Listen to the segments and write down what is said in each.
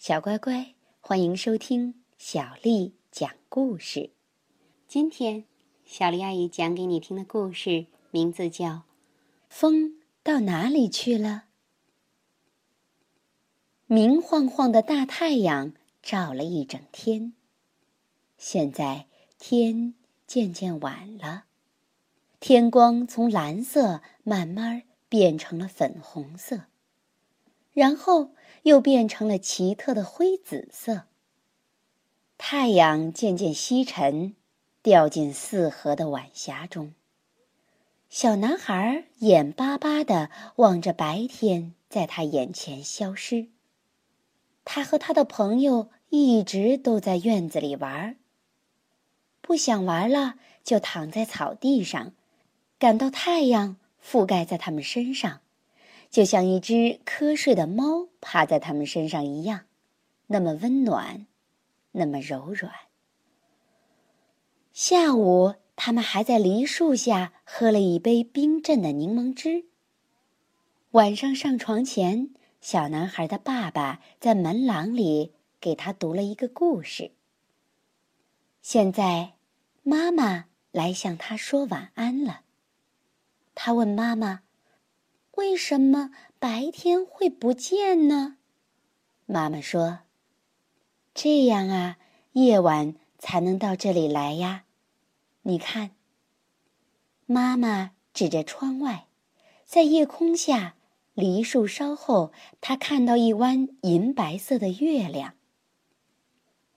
小乖乖，欢迎收听小丽讲故事。今天，小丽阿姨讲给你听的故事名字叫《风到哪里去了》。明晃晃的大太阳照了一整天，现在天渐渐晚了，天光从蓝色慢慢变成了粉红色。然后又变成了奇特的灰紫色。太阳渐渐西沉，掉进四合的晚霞中。小男孩眼巴巴地望着白天在他眼前消失。他和他的朋友一直都在院子里玩。不想玩了，就躺在草地上，感到太阳覆盖在他们身上。就像一只瞌睡的猫趴在他们身上一样，那么温暖，那么柔软。下午，他们还在梨树下喝了一杯冰镇的柠檬汁。晚上上床前，小男孩的爸爸在门廊里给他读了一个故事。现在，妈妈来向他说晚安了。他问妈妈。为什么白天会不见呢？妈妈说：“这样啊，夜晚才能到这里来呀。你看。”妈妈指着窗外，在夜空下，梨树梢后，她看到一弯银白色的月亮。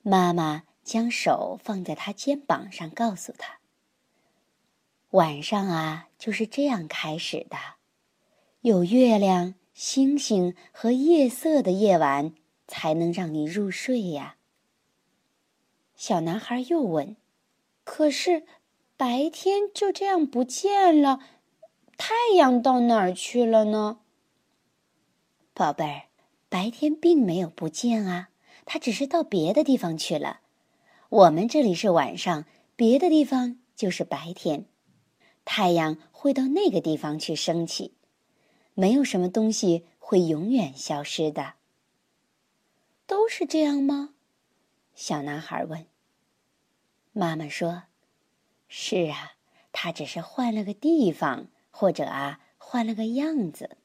妈妈将手放在他肩膀上，告诉他：“晚上啊，就是这样开始的。”有月亮、星星和夜色的夜晚，才能让你入睡呀。小男孩又问：“可是，白天就这样不见了，太阳到哪儿去了呢？”宝贝儿，白天并没有不见啊，它只是到别的地方去了。我们这里是晚上，别的地方就是白天，太阳会到那个地方去升起。没有什么东西会永远消失的。都是这样吗？小男孩问。妈妈说：“是啊，他只是换了个地方，或者啊，换了个样子。”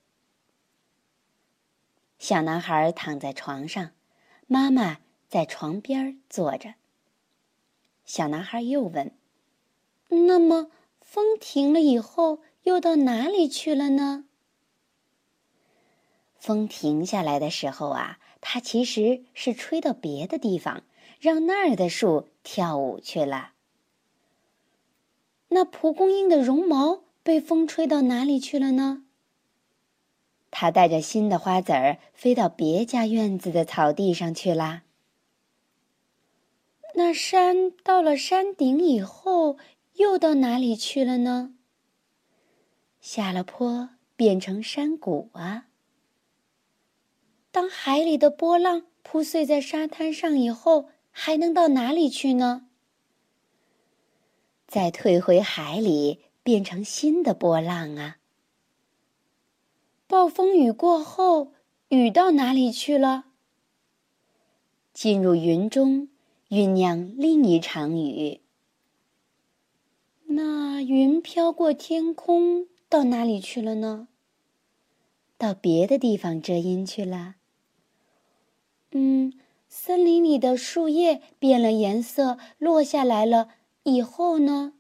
小男孩躺在床上，妈妈在床边坐着。小男孩又问：“那么，风停了以后，又到哪里去了呢？”风停下来的时候啊，它其实是吹到别的地方，让那儿的树跳舞去了。那蒲公英的绒毛被风吹到哪里去了呢？它带着新的花籽儿飞到别家院子的草地上去啦。那山到了山顶以后，又到哪里去了呢？下了坡变成山谷啊。当海里的波浪铺碎在沙滩上以后，还能到哪里去呢？再退回海里，变成新的波浪啊！暴风雨过后，雨到哪里去了？进入云中，酝酿另一场雨。那云飘过天空，到哪里去了呢？到别的地方遮阴去了。嗯，森林里的树叶变了颜色，落下来了。以后呢？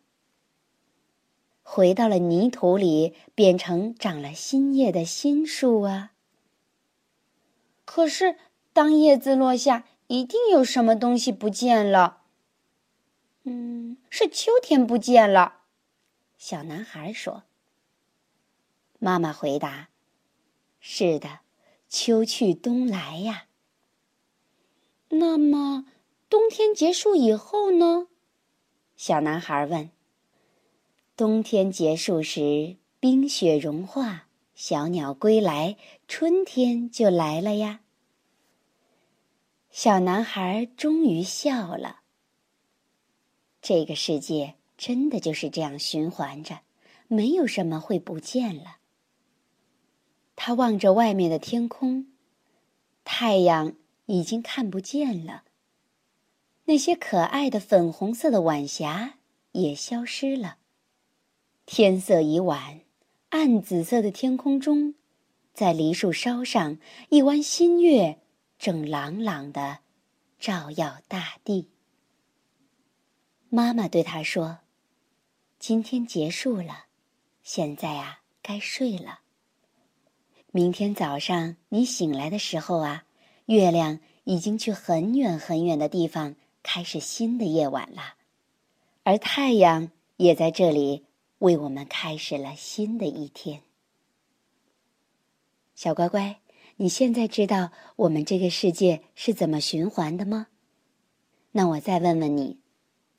回到了泥土里，变成长了新叶的新树啊。可是，当叶子落下，一定有什么东西不见了。嗯，是秋天不见了。小男孩说。妈妈回答：“是的，秋去冬来呀。”那么，冬天结束以后呢？小男孩问。冬天结束时，冰雪融化，小鸟归来，春天就来了呀。小男孩终于笑了。这个世界真的就是这样循环着，没有什么会不见了。他望着外面的天空，太阳。已经看不见了。那些可爱的粉红色的晚霞也消失了。天色已晚，暗紫色的天空中，在梨树梢上，一弯新月正朗朗的照耀大地。妈妈对他说：“今天结束了，现在啊，该睡了。明天早上你醒来的时候啊，月亮已经去很远很远的地方。”开始新的夜晚了，而太阳也在这里为我们开始了新的一天。小乖乖，你现在知道我们这个世界是怎么循环的吗？那我再问问你，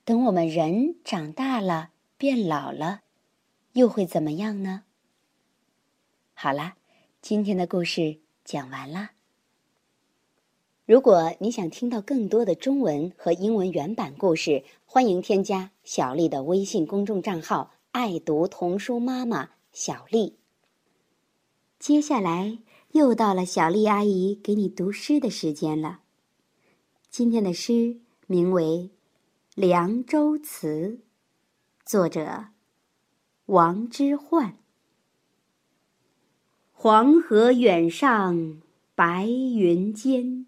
等我们人长大了、变老了，又会怎么样呢？好啦，今天的故事讲完啦。如果你想听到更多的中文和英文原版故事，欢迎添加小丽的微信公众账号“爱读童书妈妈小丽”。接下来又到了小丽阿姨给你读诗的时间了。今天的诗名为《凉州词》，作者王之涣。黄河远上白云间。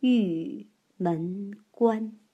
玉门关。